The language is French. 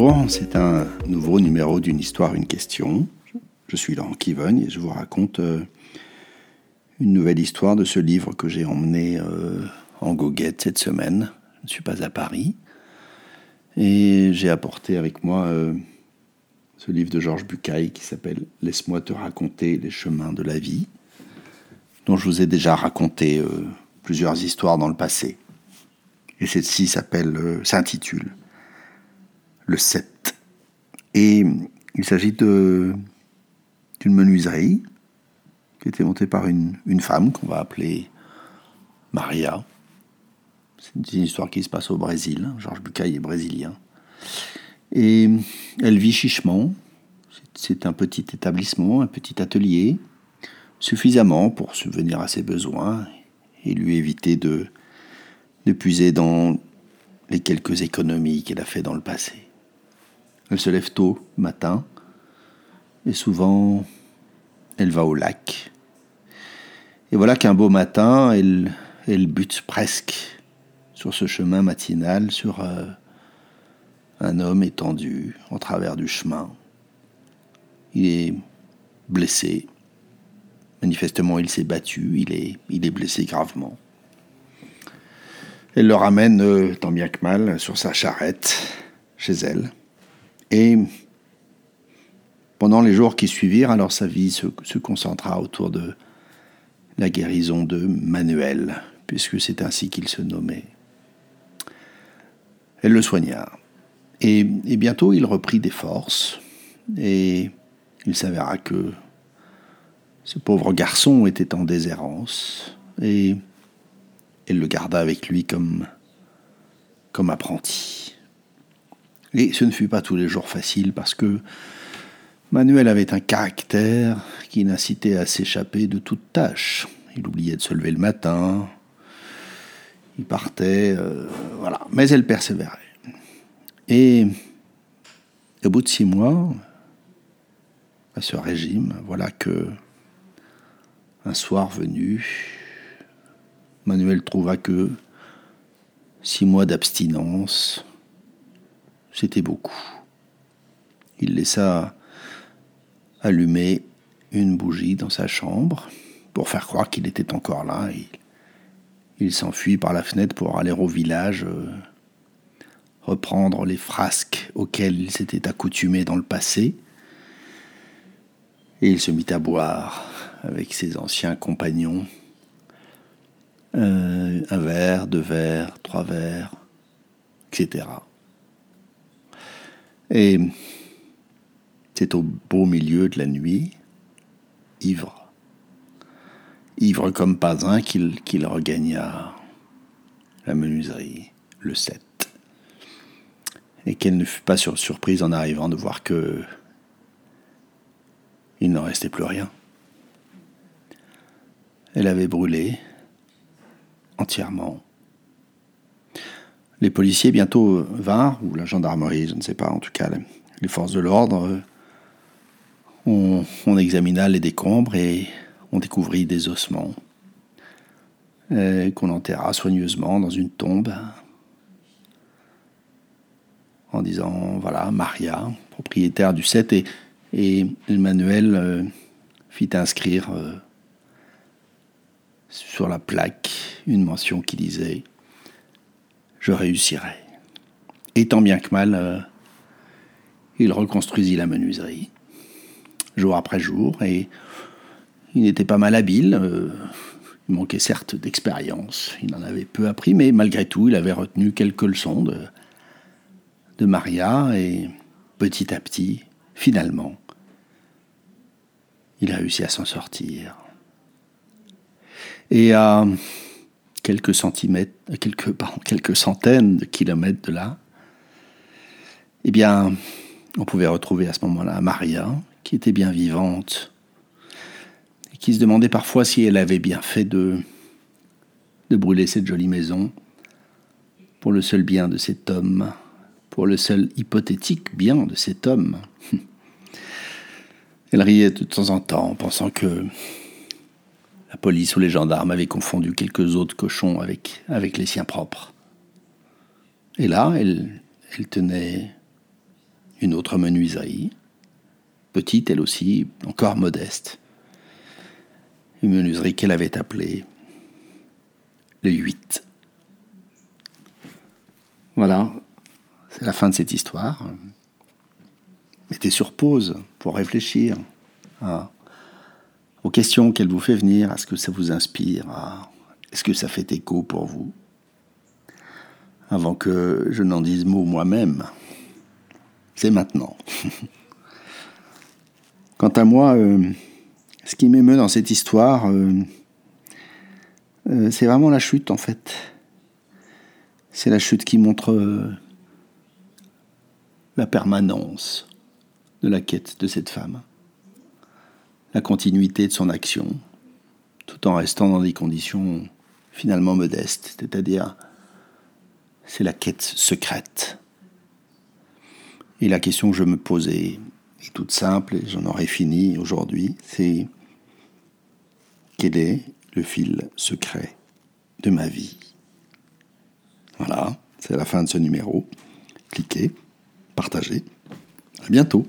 Bonjour, c'est un nouveau numéro d'une histoire, une question. Je suis Laurent Kivogne et je vous raconte euh, une nouvelle histoire de ce livre que j'ai emmené euh, en goguette cette semaine. Je ne suis pas à Paris. Et j'ai apporté avec moi euh, ce livre de Georges Bucaille qui s'appelle Laisse-moi te raconter les chemins de la vie, dont je vous ai déjà raconté plusieurs histoires dans le passé. Et celle-ci s'intitule le 7. Et il s'agit d'une menuiserie qui était montée par une, femme qu'on va appeler Maria. C'est une histoire qui se passe au Brésil. Georges Bucaille est brésilien. Et elle vit chichement. C'est un petit établissement, un petit atelier, suffisamment pour subvenir à ses besoins et lui éviter de, de puiser dans les quelques économies qu'elle a fait dans le passé. Elle se lève tôt matin et souvent elle va au lac. Et voilà qu'un beau matin, elle, bute presque sur ce chemin matinal sur euh, un homme étendu en travers du chemin. Il est blessé. Manifestement, il s'est battu, il est, il est blessé gravement. Elle le ramène, euh, tant bien que mal, sur sa charrette, chez elle. Et pendant les jours qui suivirent, alors sa vie se, concentra autour de la guérison de Manuel, puisque c'est ainsi qu'il se nommait. Elle le soigna. Et, bientôt il reprit des forces, et il s'avéra que ce pauvre garçon était en déshérence, et elle le garda avec lui comme, comme apprenti. Et ce ne fut pas tous les jours facile parce que Manuel avait un caractère qui l'incitait à s'échapper de toute tâche. Il oubliait de se lever le matin, il partait, euh, voilà. Mais elle persévérait. Et au bout de six mois, à ce régime, voilà que un soir venu, Manuel trouva que six mois d'abstinence c'était beaucoup. Il laissa allumer une bougie dans sa chambre pour faire croire qu'il était encore là. Il s'enfuit par la fenêtre pour aller au village, euh, reprendre les frasques auxquelles il s'était accoutumé dans le passé. Et il se mit à boire avec ses anciens compagnons. Euh, un verre, deux verres, trois verres, etc. Et c'est au beau milieu de la nuit, ivre, ivre comme pas un, qu'il regagna la menuiserie, le 7. Et qu'elle ne fut pas surprise en arrivant de voir que il n'en restait plus rien. Elle avait brûlé entièrement les policiers bientôt vinrent, ou la gendarmerie, je ne sais pas, en tout cas les forces de l'ordre. On, examina les décombres et on découvrit des ossements euh, qu'on enterra soigneusement dans une tombe en disant voilà Maria, propriétaire du 7 et, Emmanuel euh, fit inscrire euh, sur la plaque une mention qui disait réussirai. Et tant bien que mal, euh, il reconstruisit la menuiserie, jour après jour, et il n'était pas mal habile. Euh, il manquait certes d'expérience, il en avait peu appris, mais malgré tout, il avait retenu quelques leçons de, de Maria, et petit à petit, finalement, il a réussi à s'en sortir. Et à quelques centimètres, quelques, quelques centaines de kilomètres de là, eh bien, on pouvait retrouver à ce moment-là Maria, qui était bien vivante, et qui se demandait parfois si elle avait bien fait de, de brûler cette jolie maison pour le seul bien de cet homme, pour le seul hypothétique bien de cet homme. Elle riait de temps en temps, pensant que la police ou les gendarmes avaient confondu quelques autres cochons avec, les siens propres. Et là, elle, elle tenait une autre menuiserie, petite elle aussi, encore modeste. Une menuiserie qu'elle avait appelée le 8. Voilà, c'est la fin de cette histoire. Mettez sur pause pour réfléchir aux questions qu'elle vous fait venir, à ce que ça vous inspire, est-ce que ça fait écho pour vous? Avant que je n'en dise mot moi-même, c'est maintenant. Quant à moi, euh, ce qui m'émeut dans cette histoire, euh, euh, c'est vraiment la chute en fait. C'est la chute qui montre la permanence de la quête de cette femme, la continuité de son action, tout en restant dans des conditions finalement modestes, c'est-à-dire c'est la quête secrète. Et la question que je me posais est toute simple, et j'en aurais fini aujourd'hui, c'est quel est le fil secret de ma vie? Voilà, c'est la fin de ce numéro. Cliquez, partagez. À bientôt.